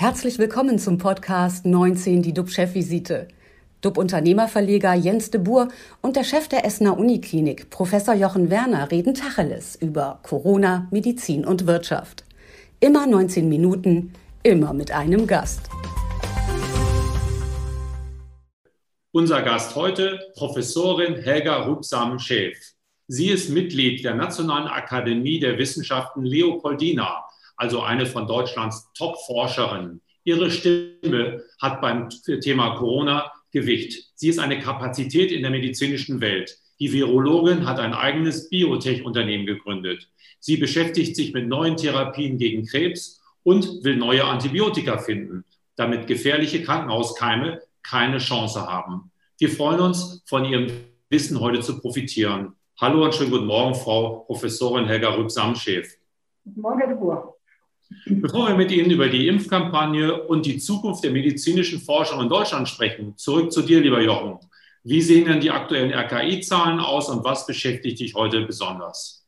Herzlich willkommen zum Podcast 19, die DUB-Chefvisite. DUB-Unternehmerverleger Jens de Boer und der Chef der Essener Uniklinik, Professor Jochen Werner, reden Tacheles über Corona, Medizin und Wirtschaft. Immer 19 Minuten, immer mit einem Gast. Unser Gast heute, Professorin Helga Rübsam-Schäf. Sie ist Mitglied der Nationalen Akademie der Wissenschaften Leopoldina, also eine von Deutschlands Top-Forscherinnen. Ihre Stimme hat beim Thema Corona Gewicht. Sie ist eine Kapazität in der medizinischen Welt. Die Virologin hat ein eigenes Biotech-Unternehmen gegründet. Sie beschäftigt sich mit neuen Therapien gegen Krebs und will neue Antibiotika finden, damit gefährliche Krankenhauskeime keine Chance haben. Wir freuen uns, von Ihrem Wissen heute zu profitieren. Hallo und schönen guten Morgen, Frau Professorin Helga Rüb-Samschäf. Guten Morgen, Herr de Boer. Bevor wir mit Ihnen über die Impfkampagne und die Zukunft der medizinischen Forschung in Deutschland sprechen, zurück zu dir, lieber Jochen. Wie sehen denn die aktuellen RKI-Zahlen aus und was beschäftigt dich heute besonders?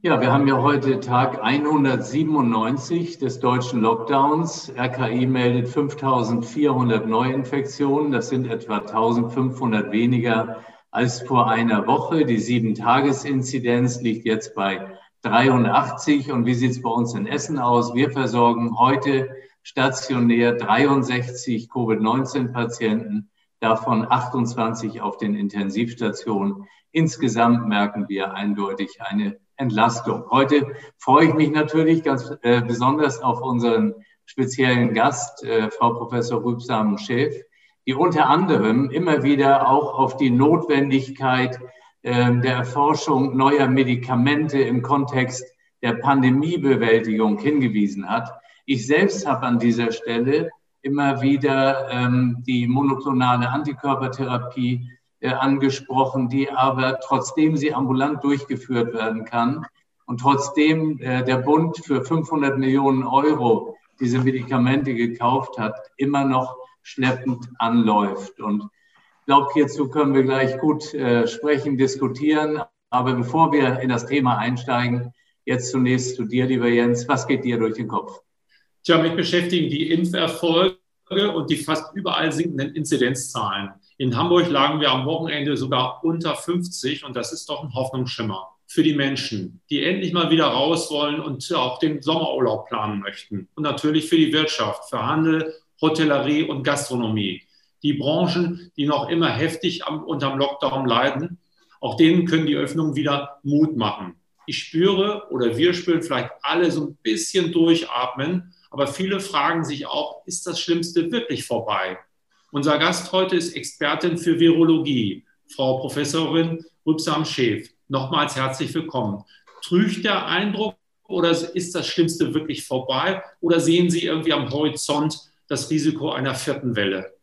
Ja, wir haben ja heute Tag 197 des deutschen Lockdowns. RKI meldet 5400 Neuinfektionen. Das sind etwa 1500 weniger als vor einer Woche. Die Sieben-Tages-Inzidenz liegt jetzt bei 83. Und wie sieht es bei uns in Essen aus? Wir versorgen heute stationär 63 Covid-19-Patienten, davon 28 auf den Intensivstationen. Insgesamt merken wir eindeutig eine Entlastung. Heute freue ich mich natürlich ganz äh, besonders auf unseren speziellen Gast, äh, Frau Professor Rübsamen-Schäf, die unter anderem immer wieder auch auf die Notwendigkeit der Erforschung neuer Medikamente im Kontext der Pandemiebewältigung hingewiesen hat. Ich selbst habe an dieser Stelle immer wieder ähm, die monoklonale Antikörpertherapie äh, angesprochen, die aber trotzdem sie ambulant durchgeführt werden kann und trotzdem äh, der Bund für 500 Millionen Euro diese Medikamente gekauft hat, immer noch schleppend anläuft. Und glaube, hierzu können wir gleich gut äh, sprechen, diskutieren. Aber bevor wir in das Thema einsteigen, jetzt zunächst zu dir, lieber Jens. Was geht dir durch den Kopf? Tja, mich beschäftigen die Impferfolge und die fast überall sinkenden Inzidenzzahlen. In Hamburg lagen wir am Wochenende sogar unter 50 und das ist doch ein Hoffnungsschimmer für die Menschen, die endlich mal wieder raus wollen und auch den Sommerurlaub planen möchten. Und natürlich für die Wirtschaft, für Handel, Hotellerie und Gastronomie. Die Branchen, die noch immer heftig am, unterm Lockdown leiden, auch denen können die Öffnungen wieder Mut machen. Ich spüre oder wir spüren vielleicht alle so ein bisschen durchatmen, aber viele fragen sich auch, ist das Schlimmste wirklich vorbei? Unser Gast heute ist Expertin für Virologie, Frau Professorin Rübsam-Schäf. Nochmals herzlich willkommen. Trügt der Eindruck oder ist das Schlimmste wirklich vorbei? Oder sehen Sie irgendwie am Horizont das Risiko einer vierten Welle?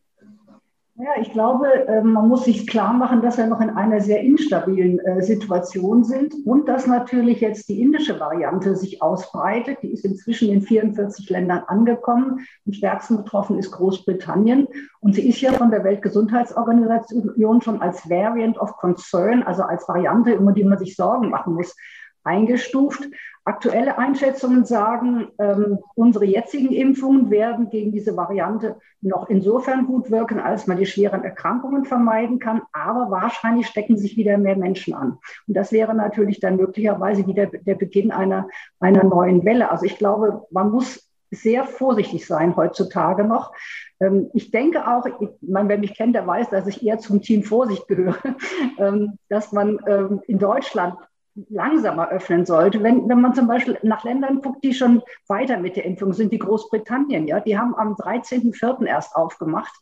Ja, ich glaube, ähm, man muss sich klar machen, dass wir noch in einer sehr instabilen äh, Situation sind und dass natürlich jetzt die indische Variante sich ausbreitet. Die ist inzwischen in 44 Ländern angekommen. Am stärksten betroffen ist Großbritannien. Und sie ist ja von der Weltgesundheitsorganisation schon als Variant of Concern, also als Variante, über die man sich Sorgen machen muss, eingestuft. Aktuelle Einschätzungen sagen, ähm, unsere jetzigen Impfungen werden gegen diese Variante noch insofern gut wirken, als man die schweren Erkrankungen vermeiden kann. Aber wahrscheinlich stecken sich wieder mehr Menschen an. Und das wäre natürlich dann möglicherweise wieder der Beginn einer, einer neuen Welle. Also ich glaube, man muss sehr vorsichtig sein heutzutage noch. Ähm, ich denke auch, meine, wer mich kennt, der weiß, dass ich eher zum Team Vorsicht gehöre, ähm, dass man ähm, in Deutschland langsamer öffnen sollte. Wenn, wenn man zum Beispiel nach Ländern guckt, die schon weiter mit der Impfung sind, wie Großbritannien, ja, die haben am 13.04. erst aufgemacht.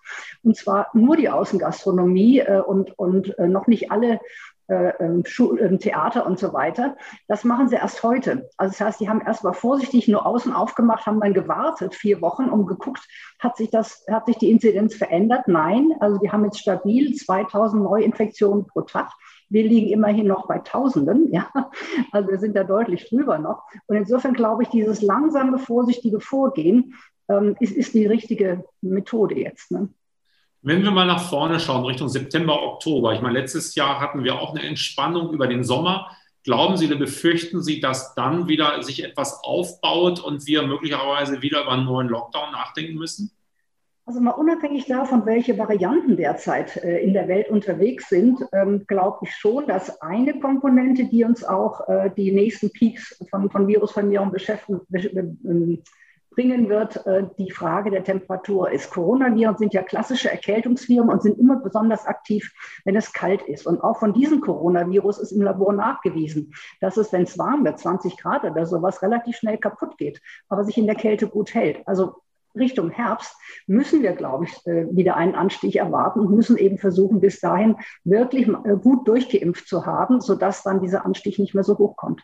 Und zwar nur die Außengastronomie äh, und, und äh, noch nicht alle äh, ähm, Schul ähm, Theater und so weiter. Das machen sie erst heute. Also das heißt, die haben erst mal vorsichtig nur außen aufgemacht, haben dann gewartet, vier Wochen, um geguckt, hat sich das, hat sich die Inzidenz verändert? Nein. Also die haben jetzt stabil 2000 Neuinfektionen pro Tag. Wir liegen immerhin noch bei Tausenden, ja. Also wir sind da deutlich drüber noch. Und insofern glaube ich, dieses langsame, vorsichtige Vorgehen ähm, ist, ist die richtige Methode jetzt. Ne? Wenn wir mal nach vorne schauen, Richtung September, Oktober. Ich meine, letztes Jahr hatten wir auch eine Entspannung über den Sommer. Glauben Sie oder befürchten Sie, dass dann wieder sich etwas aufbaut und wir möglicherweise wieder über einen neuen Lockdown nachdenken müssen? Also mal unabhängig davon, welche Varianten derzeit äh, in der Welt unterwegs sind, ähm, glaube ich schon, dass eine Komponente, die uns auch äh, die nächsten Peaks von, von Virusvermehrung ähm, bringen wird, äh, die Frage der Temperatur ist. Coronaviren sind ja klassische Erkältungsviren und sind immer besonders aktiv, wenn es kalt ist. Und auch von diesem Coronavirus ist im Labor nachgewiesen, dass es, wenn es warm wird, 20 Grad oder sowas, relativ schnell kaputt geht, aber sich in der Kälte gut hält. Also Richtung Herbst müssen wir, glaube ich, äh, wieder einen Anstieg erwarten und müssen eben versuchen, bis dahin wirklich äh, gut durchgeimpft zu haben, sodass dann dieser Anstieg nicht mehr so hoch kommt.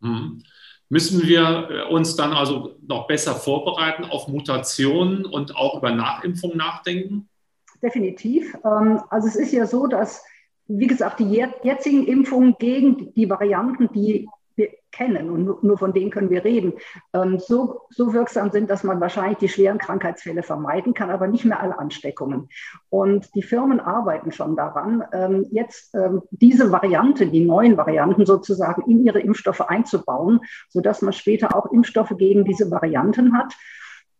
Mhm. Müssen wir äh, uns dann also noch besser vorbereiten auf Mutationen und auch über Nachimpfung nachdenken? Definitiv. Ähm, also es ist ja so, dass, wie gesagt, die jetzigen Impfungen gegen die Varianten, die wir kennen und nur von denen können wir reden, ähm, so, so wirksam sind, dass man wahrscheinlich die schweren Krankheitsfälle vermeiden kann, aber nicht mehr alle Ansteckungen. Und die Firmen arbeiten schon daran, ähm, jetzt ähm, diese Variante, die neuen Varianten sozusagen in ihre Impfstoffe einzubauen, sodass man später auch Impfstoffe gegen diese Varianten hat.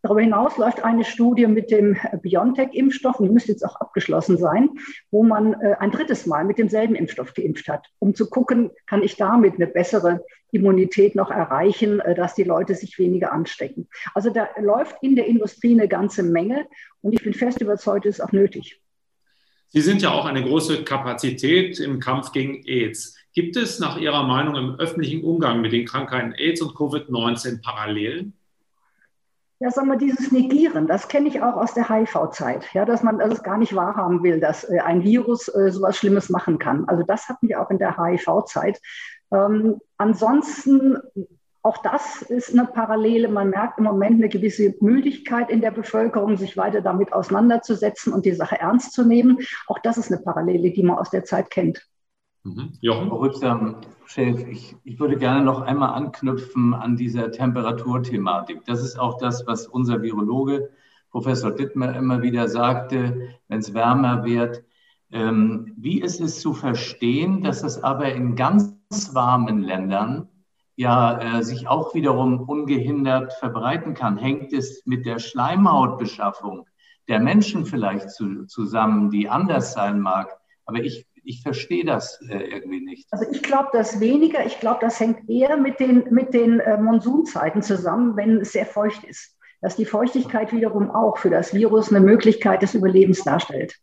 Darüber hinaus läuft eine Studie mit dem BioNTech-Impfstoff, und die müsste jetzt auch abgeschlossen sein, wo man äh, ein drittes Mal mit demselben Impfstoff geimpft hat, um zu gucken, kann ich damit eine bessere Immunität noch erreichen, äh, dass die Leute sich weniger anstecken. Also da läuft in der Industrie eine ganze Menge und ich bin fest überzeugt, es ist auch nötig. Sie sind ja auch eine große Kapazität im Kampf gegen AIDS. Gibt es nach Ihrer Meinung im öffentlichen Umgang mit den Krankheiten AIDS und Covid-19 Parallelen? Ja, sagen wir, dieses Negieren, das kenne ich auch aus der HIV-Zeit, ja, dass man es gar nicht wahrhaben will, dass äh, ein Virus äh, sowas Schlimmes machen kann. Also das hatten wir auch in der HIV-Zeit. Ähm, ansonsten, auch das ist eine Parallele. Man merkt im Moment eine gewisse Müdigkeit in der Bevölkerung, sich weiter damit auseinanderzusetzen und die Sache ernst zu nehmen. Auch das ist eine Parallele, die man aus der Zeit kennt. Mhm. Jochen? Rübsam, Chef, ich, ich würde gerne noch einmal anknüpfen an dieser Temperaturthematik. Das ist auch das, was unser Virologe Professor Dittmer immer wieder sagte, wenn es wärmer wird. Ähm, wie ist es zu verstehen, dass es aber in ganz warmen Ländern ja äh, sich auch wiederum ungehindert verbreiten kann? Hängt es mit der Schleimhautbeschaffung der Menschen vielleicht zu, zusammen, die anders sein mag? Aber ich ich verstehe das äh, irgendwie nicht. Also ich glaube das weniger. Ich glaube, das hängt eher mit den, mit den äh, Monsunzeiten zusammen, wenn es sehr feucht ist. Dass die Feuchtigkeit wiederum auch für das Virus eine Möglichkeit des Überlebens darstellt.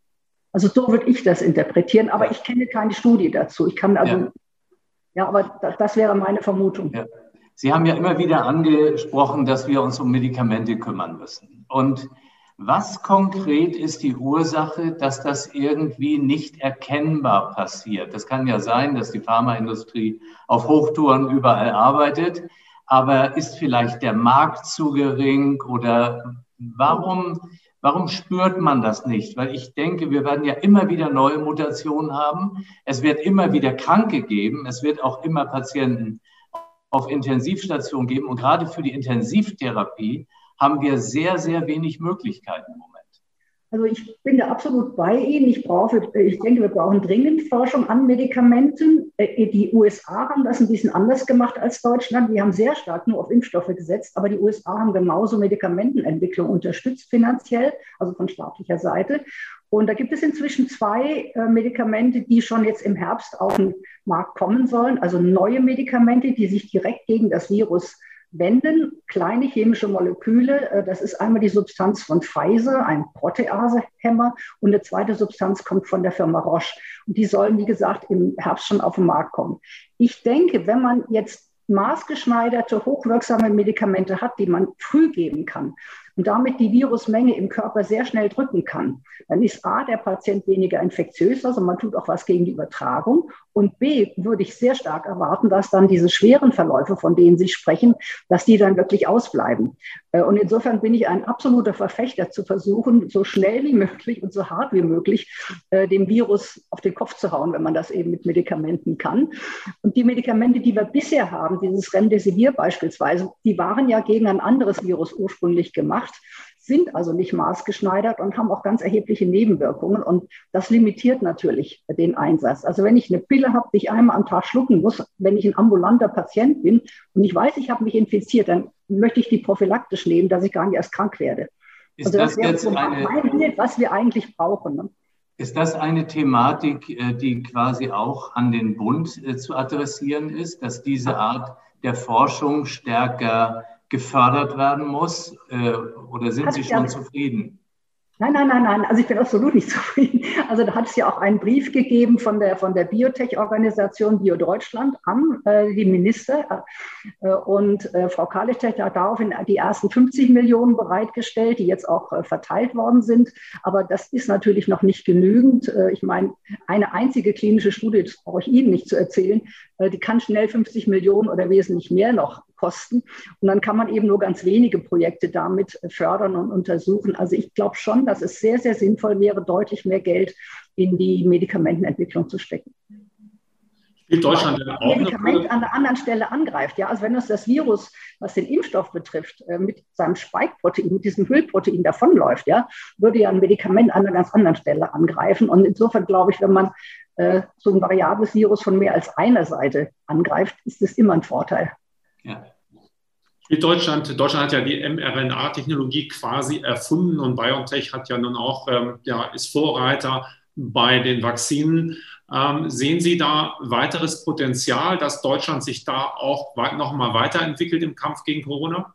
Also so würde ich das interpretieren, aber ich kenne keine Studie dazu. Ich kann also, ja, ja aber das, das wäre meine Vermutung. Ja. Sie haben ja immer wieder angesprochen, dass wir uns um Medikamente kümmern müssen. Und was konkret ist die Ursache, dass das irgendwie nicht erkennbar passiert? Das kann ja sein, dass die Pharmaindustrie auf Hochtouren überall arbeitet, aber ist vielleicht der Markt zu gering oder warum, warum spürt man das nicht? Weil ich denke, wir werden ja immer wieder neue Mutationen haben. Es wird immer wieder Kranke geben. Es wird auch immer Patienten auf Intensivstationen geben. Und gerade für die Intensivtherapie haben wir sehr, sehr wenig Möglichkeiten im Moment. Also ich bin da absolut bei Ihnen. Ich, brauche, ich denke, wir brauchen dringend Forschung an Medikamenten. Äh, die USA haben das ein bisschen anders gemacht als Deutschland. Die haben sehr stark nur auf Impfstoffe gesetzt, aber die USA haben genauso Medikamentenentwicklung unterstützt finanziell, also von staatlicher Seite. Und da gibt es inzwischen zwei äh, Medikamente, die schon jetzt im Herbst auf den Markt kommen sollen, also neue Medikamente, die sich direkt gegen das Virus wenden kleine chemische Moleküle. Äh, das ist einmal die Substanz von Pfizer, ein Proteasehemmer, und eine zweite Substanz kommt von der Firma Roche. Und die sollen, wie gesagt, im Herbst schon auf den Markt kommen. Ich denke, wenn man jetzt maßgeschneiderte, hochwirksame Medikamente hat, die man früh geben kann, und damit die Virusmenge im Körper sehr schnell drücken kann, dann ist A, der Patient weniger infektiös, also man tut auch was gegen die Übertragung. Und B, würde ich sehr stark erwarten, dass dann diese schweren Verläufe, von denen Sie sprechen, dass die dann wirklich ausbleiben. Äh, und insofern bin ich ein absoluter Verfechter zu versuchen, so schnell wie möglich und so hart wie möglich äh, dem Virus auf den Kopf zu hauen, wenn man das eben mit Medikamenten kann. Und die Medikamente, die wir bisher haben, dieses Remdesivir beispielsweise, die waren ja gegen ein anderes Virus ursprünglich gemacht gemacht. sind also nicht maßgeschneidert und haben auch ganz erhebliche Nebenwirkungen. Und das limitiert natürlich den Einsatz. Also wenn ich eine Pille habe, die ich einmal am Tag schlucken muss, wenn ich ein ambulanter Patient bin und ich weiß, ich habe mich infiziert, dann möchte ich die prophylaktisch nehmen, dass ich gar nicht erst krank werde. Ist also das, das jetzt so eine, Bild, was wir eigentlich brauchen. Ne? Ist das eine Thematik, äh, die quasi auch an den Bund äh, zu adressieren ist, dass diese Art der Forschung stärker gefördert werden muss? Äh, oder sind Sie schon zufrieden? Nein, nein, nein, nein. Also ich bin absolut nicht zufrieden. Also da hat es ja auch einen Brief gegeben von der, von der Biotech-Organisation Bio Deutschland an äh, die Minister. Äh, und äh, Frau Kalichtech hat daraufhin die ersten 50 Millionen bereitgestellt, die jetzt auch äh, verteilt worden sind. Aber das ist natürlich noch nicht genügend. Äh, ich meine, eine einzige klinische Studie, das brauche ich Ihnen nicht zu erzählen, äh, die kann schnell 50 Millionen oder wesentlich mehr noch kosten. Und dann kann man eben nur ganz wenige Projekte damit fördern und untersuchen. Also ich glaube schon, dass es sehr, sehr sinnvoll wäre, deutlich mehr Geld in die Medikamentenentwicklung zu stecken. Spielt Deutschland denn auch Medikament an der anderen Stelle angreift. Ja, also wenn uns das Virus, was den Impfstoff betrifft, äh, mit seinem Spike-Protein, mit diesem Hüllprotein davonläuft, ja, würde ja ein Medikament an einer ganz anderen Stelle angreifen. Und insofern glaube ich, wenn man äh, so ein variables Virus von mehr als einer Seite angreift, ist das immer ein Vorteil. Ja. Deutschland, Deutschland hat ja die mRNA-Technologie quasi erfunden und BioNTech hat ja nun auch, ähm, ja, ist Vorreiter bei den Vakzinen. Ähm, sehen Sie da weiteres Potenzial, dass Deutschland sich da auch noch mal weiterentwickelt im Kampf gegen Corona?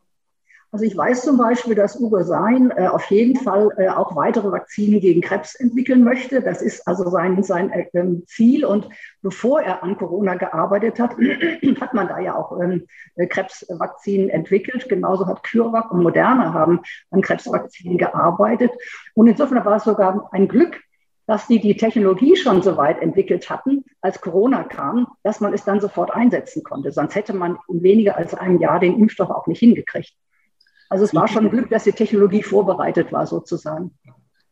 Also ich weiß zum Beispiel, dass Uwe Sein äh, auf jeden Fall äh, auch weitere Vakzine gegen Krebs entwickeln möchte. Das ist also sein, sein äh, Ziel. Und bevor er an Corona gearbeitet hat, hat man da ja auch ähm, Krebsvakzinen entwickelt. Genauso hat CureVac und Moderna haben an Krebsvakzinen gearbeitet. Und insofern war es sogar ein Glück, dass die die Technologie schon so weit entwickelt hatten, als Corona kam, dass man es dann sofort einsetzen konnte. Sonst hätte man in weniger als einem Jahr den Impfstoff auch nicht hingekriegt. Also es war schon Glück, dass die Technologie vorbereitet war sozusagen.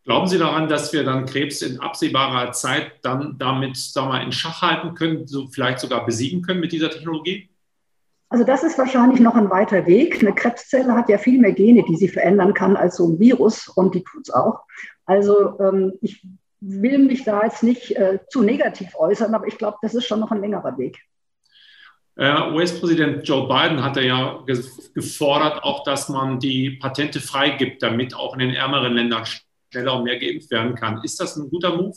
Glauben Sie daran, dass wir dann Krebs in absehbarer Zeit dann damit sagen wir, in Schach halten können, so vielleicht sogar besiegen können mit dieser Technologie? Also das ist wahrscheinlich noch ein weiter Weg. Eine Krebszelle hat ja viel mehr Gene, die sie verändern kann als so ein Virus und die tut es auch. Also ähm, ich will mich da jetzt nicht äh, zu negativ äußern, aber ich glaube, das ist schon noch ein längerer Weg. Äh, US-Präsident Joe Biden hatte ja gefordert, auch dass man die Patente freigibt, damit auch in den ärmeren Ländern schneller und mehr geimpft werden kann. Ist das ein guter Move?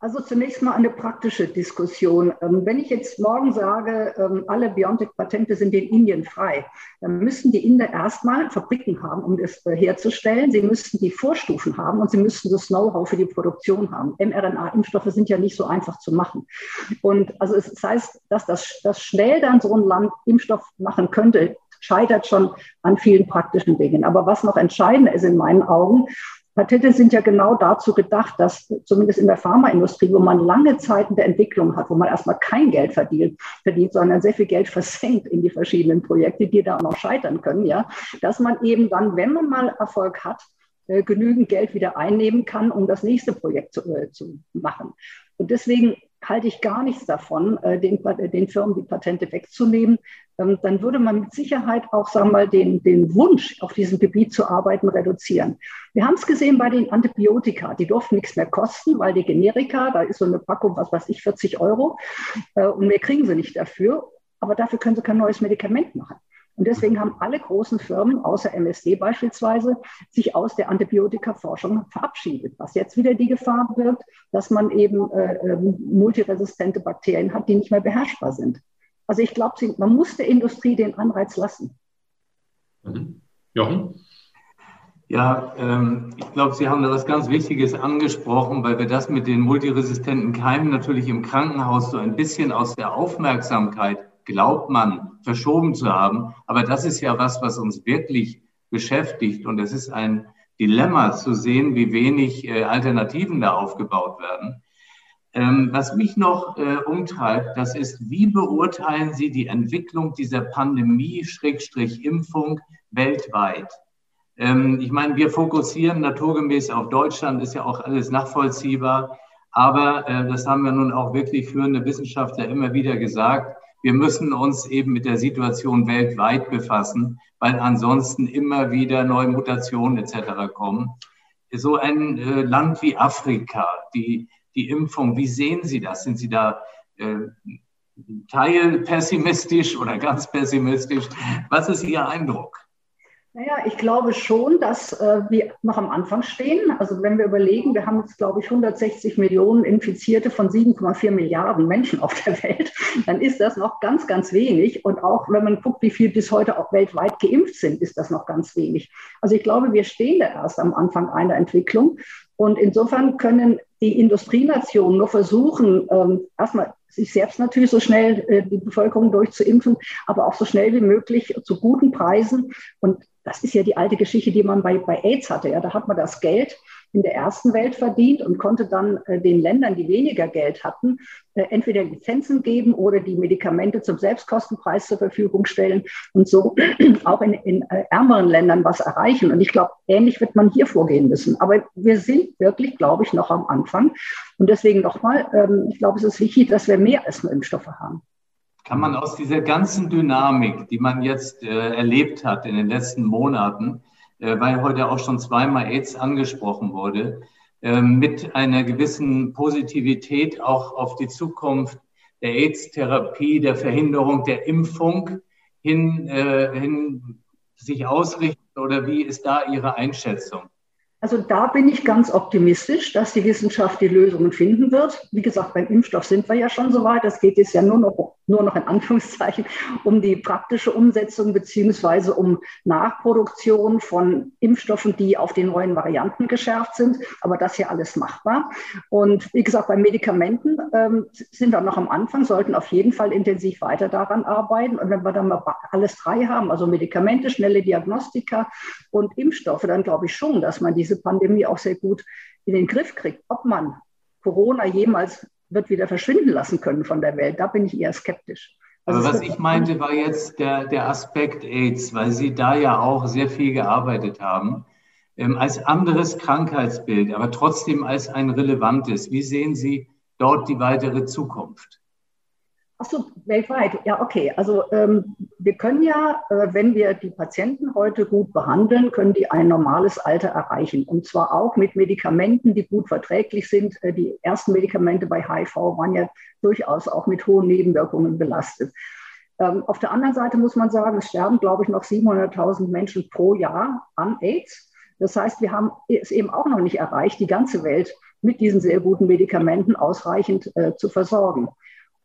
Also zunächst mal eine praktische Diskussion. Ähm, wenn ich jetzt morgen sage, ähm, alle BioNTech-Patente sind in Indien frei, dann müssten die Inder erstmal Fabriken haben, um das äh, herzustellen. Sie müssten die Vorstufen haben und sie müssten das Know-how für die Produktion haben. mRNA-Impfstoffe sind ja nicht so einfach zu machen. Und also es das heißt, dass das, das schnell dann so ein Land Impfstoff machen könnte, scheitert schon an vielen praktischen Dingen. Aber was noch entscheidender ist in meinen Augen, Patente sind ja genau dazu gedacht, dass zumindest in der Pharmaindustrie, wo man lange Zeiten der Entwicklung hat, wo man erstmal kein Geld verdient, verdient, sondern sehr viel Geld versenkt in die verschiedenen Projekte, die da auch noch scheitern können, ja, dass man eben dann, wenn man mal Erfolg hat, äh, genügend Geld wieder einnehmen kann, um das nächste Projekt zu, äh, zu machen. Und deswegen halte ich gar nichts davon, äh, den, den Firmen die Patente wegzunehmen. Ähm, dann würde man mit Sicherheit auch, sagen wir mal, den, den Wunsch, auf diesem Gebiet zu arbeiten, reduzieren. Wir haben es gesehen bei den Antibiotika. Die durften nichts mehr kosten, weil die Generika, da ist so eine Packung, was weiß ich, 40 Euro. Äh, und mehr kriegen sie nicht dafür. Aber dafür können sie kein neues Medikament machen. Und deswegen haben alle großen Firmen, außer MSD beispielsweise, sich aus der Antibiotika-Forschung verabschiedet, was jetzt wieder die Gefahr birgt, dass man eben äh, ähm, multiresistente Bakterien hat, die nicht mehr beherrschbar sind. Also ich glaube, man muss der Industrie den Anreiz lassen. Mhm. Jochen? Ja, ähm, ich glaube, Sie haben da was ganz Wichtiges angesprochen, weil wir das mit den multiresistenten Keimen natürlich im Krankenhaus so ein bisschen aus der Aufmerksamkeit glaubt man verschoben zu haben. Aber das ist ja was, was uns wirklich beschäftigt. Und es ist ein Dilemma zu sehen, wie wenig äh, Alternativen da aufgebaut werden. Ähm, was mich noch äh, umtreibt, das ist, wie beurteilen Sie die Entwicklung dieser Pandemie-Impfung weltweit? Ähm, ich meine, wir fokussieren naturgemäß auf Deutschland, ist ja auch alles nachvollziehbar. Aber äh, das haben wir nun auch wirklich führende Wissenschaftler immer wieder gesagt Wir müssen uns eben mit der Situation weltweit befassen, weil ansonsten immer wieder neue Mutationen etc. kommen. So ein äh, Land wie Afrika, die, die Impfung, wie sehen Sie das? Sind Sie da äh, teilpessimistisch oder ganz pessimistisch? Was ist Ihr Eindruck? Naja, ich glaube schon, dass äh, wir noch am Anfang stehen. Also wenn wir überlegen, wir haben jetzt, glaube ich, 160 Millionen Infizierte von 7,4 Milliarden Menschen auf der Welt, dann ist das noch ganz, ganz wenig. Und auch wenn man guckt, wie viel bis heute auch weltweit geimpft sind, ist das noch ganz wenig. Also ich glaube, wir stehen da erst am Anfang einer Entwicklung. Und insofern können die Industrienationen nur versuchen, ähm, erstmal sich selbst natürlich so schnell äh, die Bevölkerung durchzuimpfen, aber auch so schnell wie möglich zu guten Preisen. Und das ist ja die alte Geschichte, die man bei, bei AIDS hatte. Ja, da hat man das Geld in der ersten Welt verdient und konnte dann äh, den Ländern, die weniger Geld hatten, äh, entweder Lizenzen geben oder die Medikamente zum Selbstkostenpreis zur Verfügung stellen und so auch in, in äh, ärmeren Ländern was erreichen. Und ich glaube, ähnlich wird man hier vorgehen müssen. Aber wir sind wirklich, glaube ich, noch am Anfang. Und deswegen nochmal, ähm, ich glaube, es ist wichtig, dass wir mehr als nur Impfstoffe haben kann man aus dieser ganzen Dynamik, die man jetzt äh, erlebt hat in den letzten Monaten, äh, weil heute auch schon zweimal AIDS angesprochen wurde, äh, mit einer gewissen Positivität auch auf die Zukunft der AIDS-Therapie, der Verhinderung der Impfung hin, äh, hin sich ausrichten oder wie ist da Ihre Einschätzung? Also da bin ich ganz optimistisch, dass die Wissenschaft die Lösungen finden wird. Wie gesagt, beim Impfstoff sind wir ja schon so weit. Es geht jetzt ja nur noch, nur noch in Anführungszeichen um die praktische Umsetzung beziehungsweise um Nachproduktion von Impfstoffen, die auf den neuen Varianten geschärft sind. Aber das ja alles machbar. Und wie gesagt, bei Medikamenten ähm, sind wir noch am Anfang, sollten auf jeden Fall intensiv weiter daran arbeiten. Und wenn wir dann mal alles drei haben, also Medikamente, schnelle Diagnostika und Impfstoffe, dann glaube ich schon, dass man die diese Pandemie auch sehr gut in den Griff kriegt. Ob man Corona jemals wird wieder verschwinden lassen können von der Welt, da bin ich eher skeptisch. Also Aber was ich meinte, war jetzt der, der Aspekt AIDS, weil Sie da ja auch sehr viel gearbeitet haben, ähm, als anderes Krankheitsbild, aber trotzdem als ein relevantes. Wie sehen Sie dort die weitere Zukunft? Ach so, weltweit. Ja, okay. Also ähm, wir können ja, äh, wenn wir die Patienten heute gut behandeln, können die ein normales Alter erreichen. Und zwar auch mit Medikamenten, die gut verträglich sind. Äh, die ersten Medikamente bei HIV waren ja durchaus auch mit hohen Nebenwirkungen belastet. Ähm, auf der anderen Seite muss man sagen, es sterben, glaube ich, noch 700.000 Menschen pro Jahr an AIDS. Das heißt, wir haben es eben auch noch nicht erreicht, die ganze Welt mit diesen sehr guten Medikamenten ausreichend äh, zu versorgen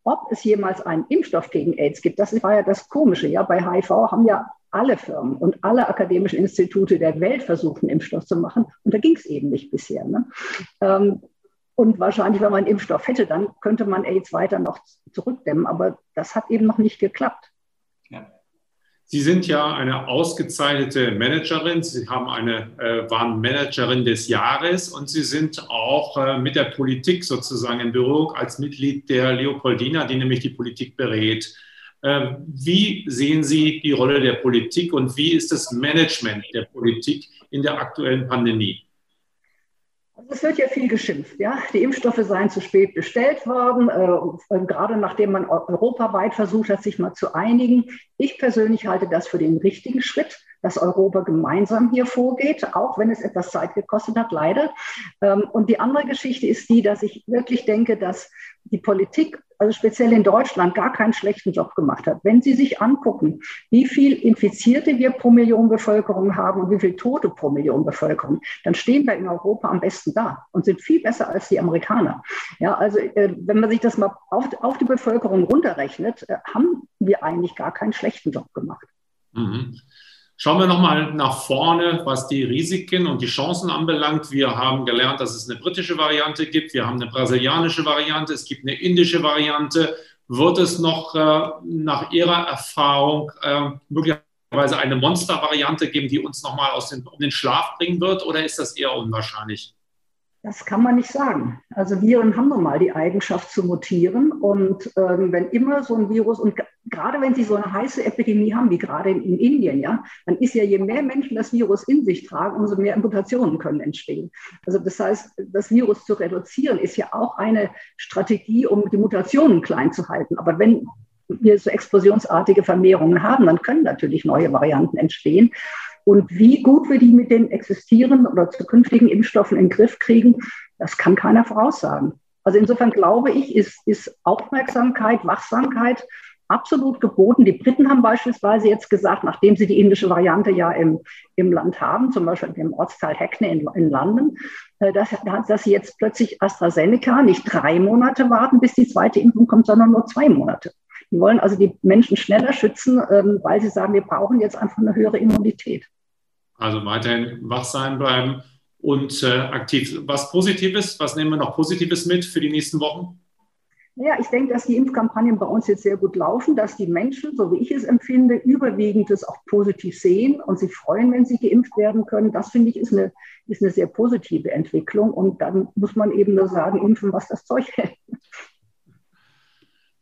ob es jemals einen Impfstoff gegen AIDS gibt, das war ja das Komische. Ja, bei HIV haben ja alle Firmen und alle akademischen Institute der Welt versucht, einen Impfstoff zu machen. Und da ging es eben nicht bisher. Ne? Ähm, und wahrscheinlich, wenn man einen Impfstoff hätte, dann könnte man AIDS weiter noch zurückdämmen. Aber das hat eben noch nicht geklappt. Sie sind ja eine ausgezeichnete Managerin. Sie haben eine, äh, waren Managerin des Jahres und Sie sind auch äh, mit der Politik sozusagen in Berührung als Mitglied der Leopoldina, die nämlich die Politik berät. Äh, wie sehen Sie die Rolle der Politik und wie ist das Management der Politik in der aktuellen Pandemie? Es wird ja viel geschimpft. Ja? Die Impfstoffe seien zu spät bestellt worden, äh, gerade nachdem man europaweit versucht hat, sich mal zu einigen. Ich persönlich halte das für den richtigen Schritt, dass Europa gemeinsam hier vorgeht, auch wenn es etwas Zeit gekostet hat, leider. Ähm, und die andere Geschichte ist die, dass ich wirklich denke, dass die Politik also speziell in Deutschland, gar keinen schlechten Job gemacht hat. Wenn Sie sich angucken, wie viel Infizierte wir pro Million Bevölkerung haben und wie viel Tote pro Million Bevölkerung, dann stehen wir in Europa am besten da und sind viel besser als die Amerikaner. Ja, also äh, wenn man sich das mal auf, auf die Bevölkerung runterrechnet, äh, haben wir eigentlich gar keinen schlechten Job gemacht. Mhm. Schauen wir nochmal nach vorne, was die Risiken und die Chancen anbelangt. Wir haben gelernt, dass es eine britische Variante gibt, wir haben eine brasilianische Variante, es gibt eine indische Variante. Wird es noch äh, nach Ihrer Erfahrung äh, möglicherweise eine Monstervariante geben, die uns nochmal aus den, um den Schlaf bringen wird, oder ist das eher unwahrscheinlich? Das kann man nicht sagen. Also Viren haben nun mal die Eigenschaft zu mutieren. Und ähm, wenn immer so ein Virus, und gerade wenn sie so eine heiße Epidemie haben, wie gerade in, in, Indien, ja, dann ist ja, je mehr Menschen das Virus in sich tragen, umso mehr Mutationen können entstehen. Also das heißt, das Virus zu reduzieren, ist ja auch eine Strategie, um die Mutationen klein zu halten. Aber wenn wir so explosionsartige Vermehrungen haben, dann können natürlich neue Varianten entstehen. Und wie gut wir die mit den existierenden oder zukünftigen Impfstoffen in den Griff kriegen, das kann keiner voraussagen. Also insofern glaube ich, ist, ist Aufmerksamkeit, Wachsamkeit absolut geboten. Die Briten haben beispielsweise jetzt gesagt, nachdem sie die indische Variante ja im, im Land haben, zum Beispiel im Ortsteil Hackney in, in London, äh, dass, dass sie jetzt plötzlich AstraZeneca nicht drei Monate warten, bis die zweite Impfung kommt, sondern nur zwei Monate. Die wollen also die Menschen schneller schützen, ähm, weil sie sagen, wir brauchen jetzt einfach eine höhere Immunität. Also weiterhin wach sein bleiben und äh, aktiv. Was Positives, was nehmen wir noch Positives mit für die nächsten Wochen? Ja, ich denke, dass die Impfkampagnen bei uns jetzt sehr gut laufen, dass die Menschen, so wie ich es empfinde, überwiegend das auch positiv sehen und sich freuen, wenn sie geimpft werden können. Das finde ich ist eine, ist eine sehr positive Entwicklung. Und dann muss man eben nur sagen, impfen, was das Zeug hält.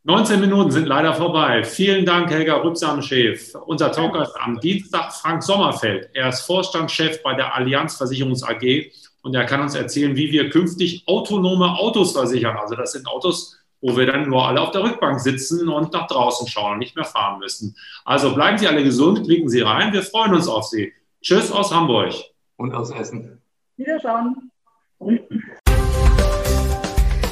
19 Minuten sind leider vorbei. Vielen Dank, Helga Rübsam-Schäf. Unser Talkgast am Dienstag, Frank Sommerfeld. Er ist Vorstandschef bei der Allianz Versicherungs AG und er kann uns erzählen, wie wir künftig autonome Autos versichern. Also das sind Autos, wo wir dann nur alle auf der Rückbank sitzen und nach draußen schauen und nicht mehr fahren müssen. Also bleiben Sie alle gesund, klicken Sie rein. Wir freuen uns auf Sie. Tschüss aus Hamburg. Und aus Essen. Wiederschauen.